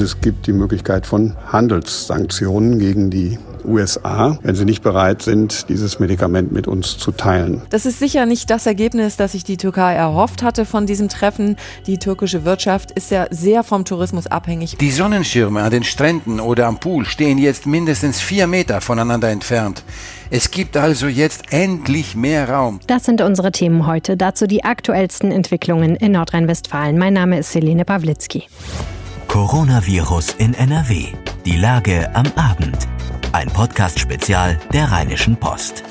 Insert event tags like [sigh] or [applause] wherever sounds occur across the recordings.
Es gibt die Möglichkeit von Handelssanktionen gegen die USA, wenn sie nicht bereit sind, dieses Medikament mit uns zu teilen. Das ist sicher nicht das Ergebnis, das sich die Türkei erhofft hatte von diesem Treffen. Die türkische Wirtschaft ist ja sehr vom Tourismus abhängig. Die Sonnenschirme an den Stränden oder am Pool stehen jetzt mindestens vier Meter voneinander entfernt. Es gibt also jetzt endlich mehr Raum. Das sind unsere Themen heute. Dazu die aktuellsten Entwicklungen in Nordrhein-Westfalen. Mein Name ist Selene Pawlitzki. Coronavirus in NRW. Die Lage am Abend. Ein Podcast-Spezial der Rheinischen Post.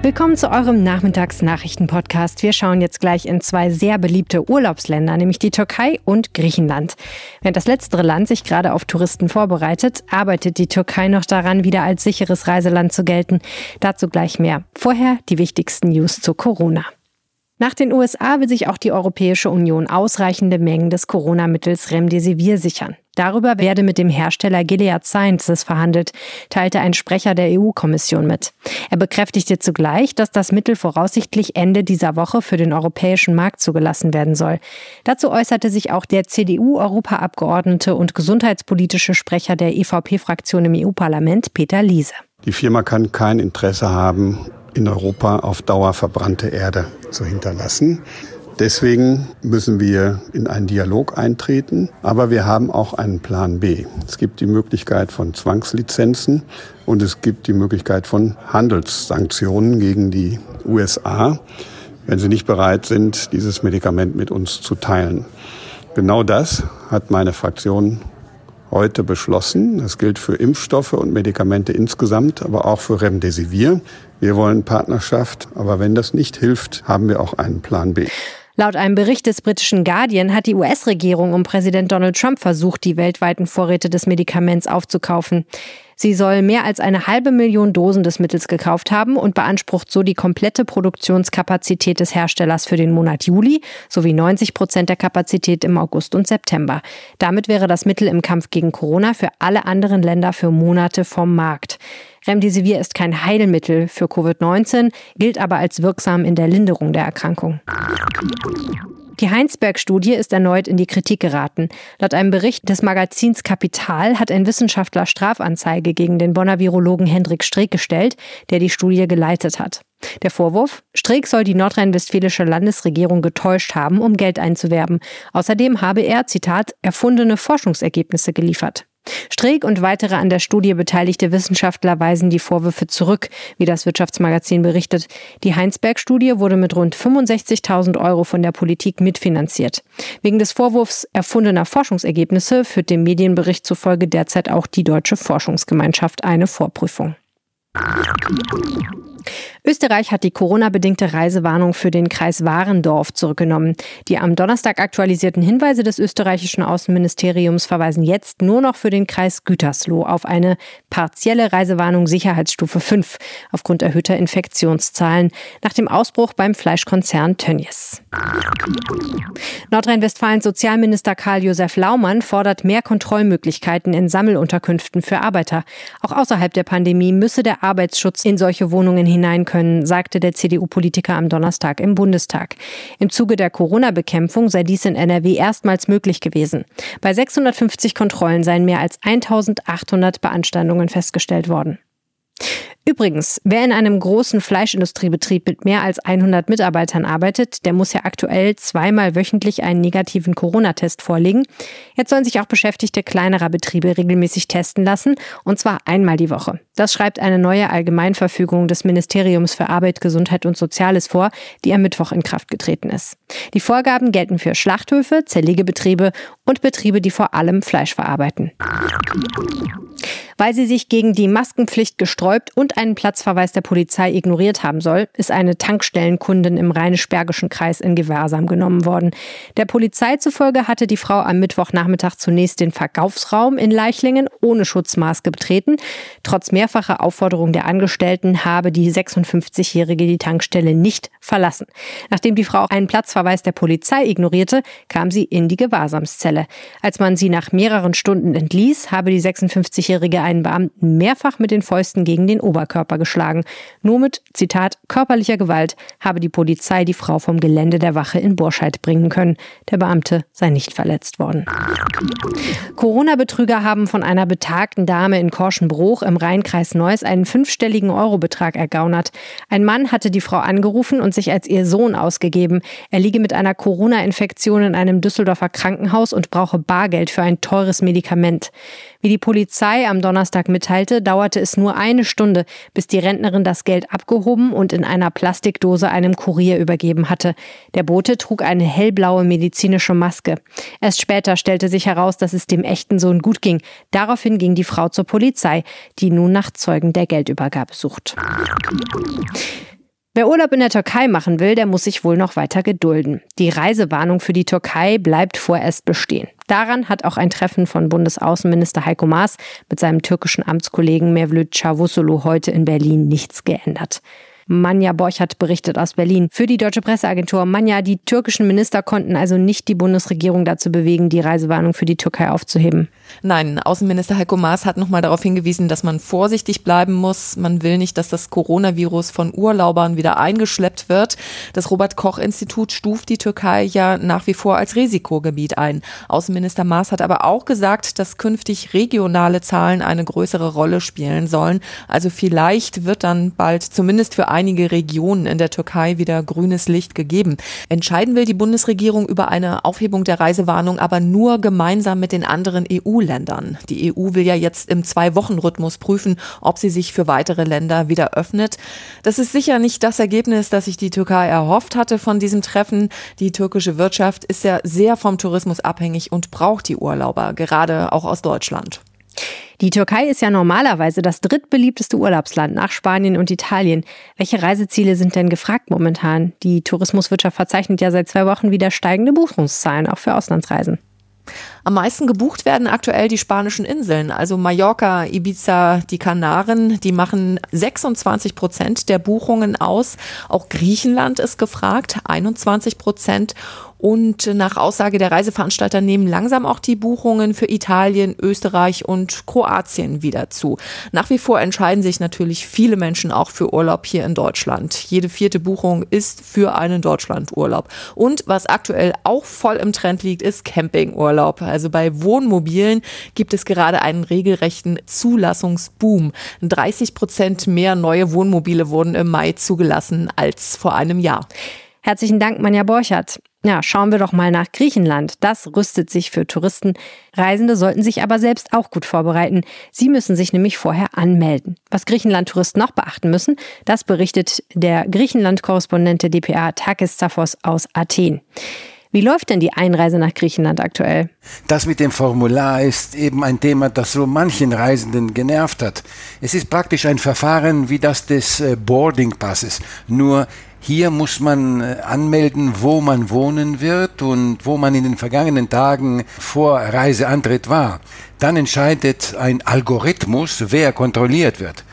Willkommen zu eurem Nachmittagsnachrichten-Podcast. Wir schauen jetzt gleich in zwei sehr beliebte Urlaubsländer, nämlich die Türkei und Griechenland. Während das letztere Land sich gerade auf Touristen vorbereitet, arbeitet die Türkei noch daran, wieder als sicheres Reiseland zu gelten. Dazu gleich mehr. Vorher die wichtigsten News zu Corona. Nach den USA will sich auch die Europäische Union ausreichende Mengen des Corona-Mittels Remdesivir sichern. Darüber werde mit dem Hersteller Gilead Sciences verhandelt, teilte ein Sprecher der EU-Kommission mit. Er bekräftigte zugleich, dass das Mittel voraussichtlich Ende dieser Woche für den europäischen Markt zugelassen werden soll. Dazu äußerte sich auch der CDU-Europaabgeordnete und gesundheitspolitische Sprecher der EVP-Fraktion im EU-Parlament, Peter Liese. Die Firma kann kein Interesse haben, in Europa auf Dauer verbrannte Erde zu hinterlassen. Deswegen müssen wir in einen Dialog eintreten, aber wir haben auch einen Plan B. Es gibt die Möglichkeit von Zwangslizenzen und es gibt die Möglichkeit von Handelssanktionen gegen die USA, wenn sie nicht bereit sind, dieses Medikament mit uns zu teilen. Genau das hat meine Fraktion heute beschlossen. Das gilt für Impfstoffe und Medikamente insgesamt, aber auch für Remdesivir. Wir wollen Partnerschaft, aber wenn das nicht hilft, haben wir auch einen Plan B. Laut einem Bericht des britischen Guardian hat die US-Regierung um Präsident Donald Trump versucht, die weltweiten Vorräte des Medikaments aufzukaufen. Sie soll mehr als eine halbe Million Dosen des Mittels gekauft haben und beansprucht so die komplette Produktionskapazität des Herstellers für den Monat Juli sowie 90 Prozent der Kapazität im August und September. Damit wäre das Mittel im Kampf gegen Corona für alle anderen Länder für Monate vom Markt. Remdesivir ist kein Heilmittel für Covid-19, gilt aber als wirksam in der Linderung der Erkrankung. Die Heinsberg-Studie ist erneut in die Kritik geraten. Laut einem Bericht des Magazins Kapital hat ein Wissenschaftler Strafanzeige gegen den Bonner Virologen Hendrik Streeck gestellt, der die Studie geleitet hat. Der Vorwurf, Streeck soll die nordrhein-westfälische Landesregierung getäuscht haben, um Geld einzuwerben. Außerdem habe er, Zitat, erfundene Forschungsergebnisse geliefert. Streeck und weitere an der Studie beteiligte Wissenschaftler weisen die Vorwürfe zurück, wie das Wirtschaftsmagazin berichtet. Die Heinsberg-Studie wurde mit rund 65.000 Euro von der Politik mitfinanziert. Wegen des Vorwurfs erfundener Forschungsergebnisse führt dem Medienbericht zufolge derzeit auch die Deutsche Forschungsgemeinschaft eine Vorprüfung. Österreich hat die Corona-bedingte Reisewarnung für den Kreis Warendorf zurückgenommen. Die am Donnerstag aktualisierten Hinweise des österreichischen Außenministeriums verweisen jetzt nur noch für den Kreis Gütersloh auf eine partielle Reisewarnung Sicherheitsstufe 5 aufgrund erhöhter Infektionszahlen nach dem Ausbruch beim Fleischkonzern Tönnies. Nordrhein-Westfalens Sozialminister Karl-Josef Laumann fordert mehr Kontrollmöglichkeiten in Sammelunterkünften für Arbeiter. Auch außerhalb der Pandemie müsse der Arbeitsschutz in solche Wohnungen hinein können, sagte der CDU-Politiker am Donnerstag im Bundestag. Im Zuge der Corona-Bekämpfung sei dies in NRW erstmals möglich gewesen. Bei 650 Kontrollen seien mehr als 1800 Beanstandungen festgestellt worden. Übrigens, wer in einem großen Fleischindustriebetrieb mit mehr als 100 Mitarbeitern arbeitet, der muss ja aktuell zweimal wöchentlich einen negativen Corona-Test vorlegen. Jetzt sollen sich auch Beschäftigte kleinerer Betriebe regelmäßig testen lassen, und zwar einmal die Woche. Das schreibt eine neue Allgemeinverfügung des Ministeriums für Arbeit, Gesundheit und Soziales vor, die am Mittwoch in Kraft getreten ist. Die Vorgaben gelten für Schlachthöfe, Zerlegebetriebe und Betriebe, die vor allem Fleisch verarbeiten. Weil sie sich gegen die Maskenpflicht gesträubt und einen Platzverweis der Polizei ignoriert haben soll, ist eine Tankstellenkundin im Rheinisch-Bergischen Kreis in Gewahrsam genommen worden. Der Polizei zufolge hatte die Frau am Mittwochnachmittag zunächst den Verkaufsraum in Leichlingen ohne Schutzmaske betreten. Trotz mehrfacher Aufforderung der Angestellten habe die 56-Jährige die Tankstelle nicht verlassen. Nachdem die Frau einen Platzverweis der Polizei ignorierte, kam sie in die Gewahrsamszelle. Als man sie nach mehreren Stunden entließ, habe die 56-Jährige 40-Jährige einen Beamten mehrfach mit den Fäusten gegen den Oberkörper geschlagen. Nur mit, Zitat, körperlicher Gewalt habe die Polizei die Frau vom Gelände der Wache in Burscheid bringen können. Der Beamte sei nicht verletzt worden. Corona-Betrüger haben von einer betagten Dame in Korschenbruch im Rheinkreis Neuss einen fünfstelligen Eurobetrag ergaunert. Ein Mann hatte die Frau angerufen und sich als ihr Sohn ausgegeben. Er liege mit einer Corona-Infektion in einem Düsseldorfer Krankenhaus und brauche Bargeld für ein teures Medikament. Wie die Polizei am Donnerstag mitteilte, dauerte es nur eine Stunde, bis die Rentnerin das Geld abgehoben und in einer Plastikdose einem Kurier übergeben hatte. Der Bote trug eine hellblaue medizinische Maske. Erst später stellte sich heraus, dass es dem echten Sohn gut ging. Daraufhin ging die Frau zur Polizei, die nun nach Zeugen der Geldübergabe sucht. Wer Urlaub in der Türkei machen will, der muss sich wohl noch weiter gedulden. Die Reisewarnung für die Türkei bleibt vorerst bestehen. Daran hat auch ein Treffen von Bundesaußenminister Heiko Maas mit seinem türkischen Amtskollegen Mevlüt Çavusoglu heute in Berlin nichts geändert. Manja Borchert berichtet aus Berlin. Für die deutsche Presseagentur Manja, die türkischen Minister konnten also nicht die Bundesregierung dazu bewegen, die Reisewarnung für die Türkei aufzuheben. Nein, Außenminister Heiko Maas hat nochmal darauf hingewiesen, dass man vorsichtig bleiben muss. Man will nicht, dass das Coronavirus von Urlaubern wieder eingeschleppt wird. Das Robert Koch Institut stuft die Türkei ja nach wie vor als Risikogebiet ein. Außenminister Maas hat aber auch gesagt, dass künftig regionale Zahlen eine größere Rolle spielen sollen. Also vielleicht wird dann bald zumindest für einige Regionen in der Türkei wieder grünes Licht gegeben. Entscheiden will die Bundesregierung über eine Aufhebung der Reisewarnung aber nur gemeinsam mit den anderen EU-Ländern. Die EU will ja jetzt im Zwei-Wochen-Rhythmus prüfen, ob sie sich für weitere Länder wieder öffnet. Das ist sicher nicht das Ergebnis, das sich die Türkei erhofft hatte von diesem Treffen. Die türkische Wirtschaft ist ja sehr vom Tourismus abhängig und braucht die Urlauber, gerade auch aus Deutschland. Die Türkei ist ja normalerweise das drittbeliebteste Urlaubsland nach Spanien und Italien. Welche Reiseziele sind denn gefragt momentan? Die Tourismuswirtschaft verzeichnet ja seit zwei Wochen wieder steigende Buchungszahlen, auch für Auslandsreisen. Am meisten gebucht werden aktuell die spanischen Inseln, also Mallorca, Ibiza, die Kanaren. Die machen 26 Prozent der Buchungen aus. Auch Griechenland ist gefragt, 21 Prozent. Und nach Aussage der Reiseveranstalter nehmen langsam auch die Buchungen für Italien, Österreich und Kroatien wieder zu. Nach wie vor entscheiden sich natürlich viele Menschen auch für Urlaub hier in Deutschland. Jede vierte Buchung ist für einen Deutschlandurlaub. Und was aktuell auch voll im Trend liegt, ist Campingurlaub. Also bei Wohnmobilen gibt es gerade einen regelrechten Zulassungsboom. 30 Prozent mehr neue Wohnmobile wurden im Mai zugelassen als vor einem Jahr. Herzlichen Dank, Manja Borchert. Ja, schauen wir doch mal nach Griechenland. Das rüstet sich für Touristen. Reisende sollten sich aber selbst auch gut vorbereiten. Sie müssen sich nämlich vorher anmelden. Was Griechenland-Touristen noch beachten müssen, das berichtet der Griechenland-Korrespondent der dpa Takis Zaphos aus Athen. Wie läuft denn die Einreise nach Griechenland aktuell? Das mit dem Formular ist eben ein Thema, das so manchen Reisenden genervt hat. Es ist praktisch ein Verfahren wie das des äh, Boarding Passes, nur hier muss man äh, anmelden, wo man wohnen wird und wo man in den vergangenen Tagen vor Reiseantritt war. Dann entscheidet ein Algorithmus, wer kontrolliert wird.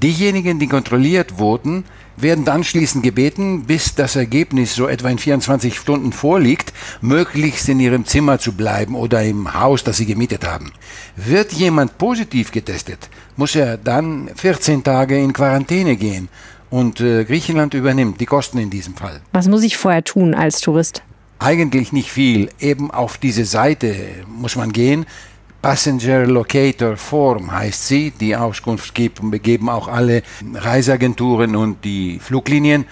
Diejenigen, die kontrolliert wurden, werden anschließend gebeten, bis das Ergebnis so etwa in 24 Stunden vorliegt, möglichst in ihrem Zimmer zu bleiben oder im Haus, das sie gemietet haben. Wird jemand positiv getestet, muss er dann 14 Tage in Quarantäne gehen und äh, Griechenland übernimmt die Kosten in diesem Fall. Was muss ich vorher tun als Tourist? Eigentlich nicht viel. Eben auf diese Seite muss man gehen. Passenger Locator Form heißt sie. Die Auskunft geben auch alle Reiseagenturen und die Fluglinien.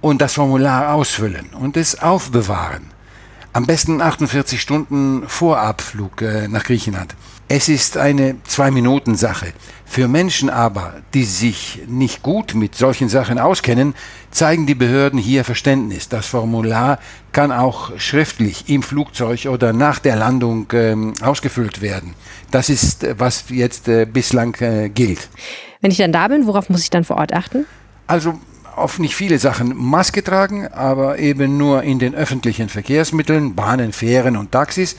Und das Formular ausfüllen und es aufbewahren. Am besten 48 Stunden vor Abflug äh, nach Griechenland. Es ist eine Zwei-Minuten-Sache. Für Menschen aber, die sich nicht gut mit solchen Sachen auskennen, zeigen die Behörden hier Verständnis. Das Formular kann auch schriftlich im Flugzeug oder nach der Landung ähm, ausgefüllt werden. Das ist, was jetzt äh, bislang äh, gilt. Wenn ich dann da bin, worauf muss ich dann vor Ort achten? Also auf nicht viele Sachen Maske tragen, aber eben nur in den öffentlichen Verkehrsmitteln, Bahnen, Fähren und Taxis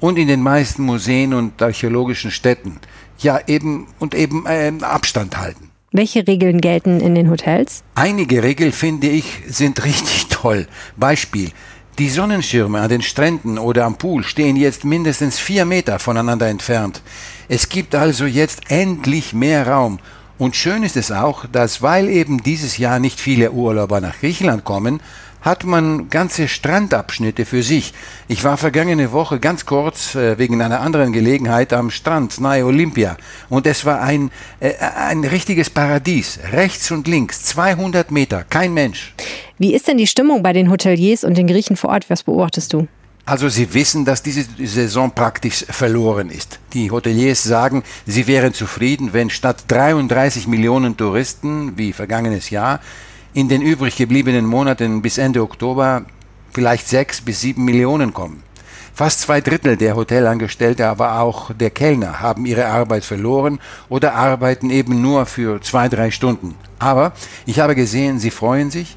und in den meisten Museen und archäologischen Städten. Ja, eben und eben äh, Abstand halten. Welche Regeln gelten in den Hotels? Einige Regeln, finde ich, sind [laughs] richtig toll. Beispiel. Die Sonnenschirme an den Stränden oder am Pool stehen jetzt mindestens vier Meter voneinander entfernt. Es gibt also jetzt endlich mehr Raum. Und schön ist es auch, dass weil eben dieses Jahr nicht viele Urlauber nach Griechenland kommen, hat man ganze Strandabschnitte für sich. Ich war vergangene Woche ganz kurz äh, wegen einer anderen Gelegenheit am Strand nahe Olympia und es war ein, äh, ein richtiges Paradies. Rechts und links, 200 Meter, kein Mensch. Wie ist denn die Stimmung bei den Hoteliers und den Griechen vor Ort? Was beobachtest du? Also Sie wissen, dass diese Saison praktisch verloren ist. Die Hoteliers sagen, sie wären zufrieden, wenn statt 33 Millionen Touristen wie vergangenes Jahr in den übrig gebliebenen Monaten bis Ende Oktober vielleicht sechs bis sieben Millionen kommen. Fast zwei Drittel der Hotelangestellte, aber auch der Kellner haben ihre Arbeit verloren oder arbeiten eben nur für zwei, drei Stunden. Aber ich habe gesehen, sie freuen sich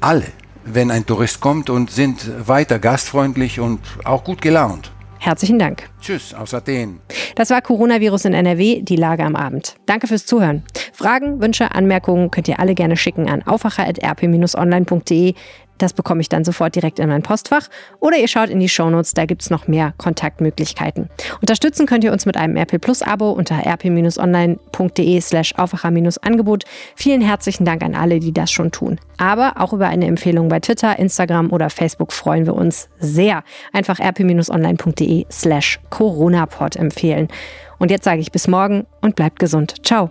alle, wenn ein Tourist kommt und sind weiter gastfreundlich und auch gut gelaunt. Herzlichen Dank. Tschüss aus Athen. Das war Coronavirus in NRW, die Lage am Abend. Danke fürs Zuhören. Fragen, Wünsche, Anmerkungen könnt ihr alle gerne schicken an aufwacher.rp-online.de. Das bekomme ich dann sofort direkt in mein Postfach. Oder ihr schaut in die Shownotes, da gibt es noch mehr Kontaktmöglichkeiten. Unterstützen könnt ihr uns mit einem RP Plus Abo unter rp-online.de slash Aufwacher-Angebot. Vielen herzlichen Dank an alle, die das schon tun. Aber auch über eine Empfehlung bei Twitter, Instagram oder Facebook freuen wir uns sehr. Einfach rp-online.de slash Coronapod empfehlen. Und jetzt sage ich bis morgen und bleibt gesund. Ciao.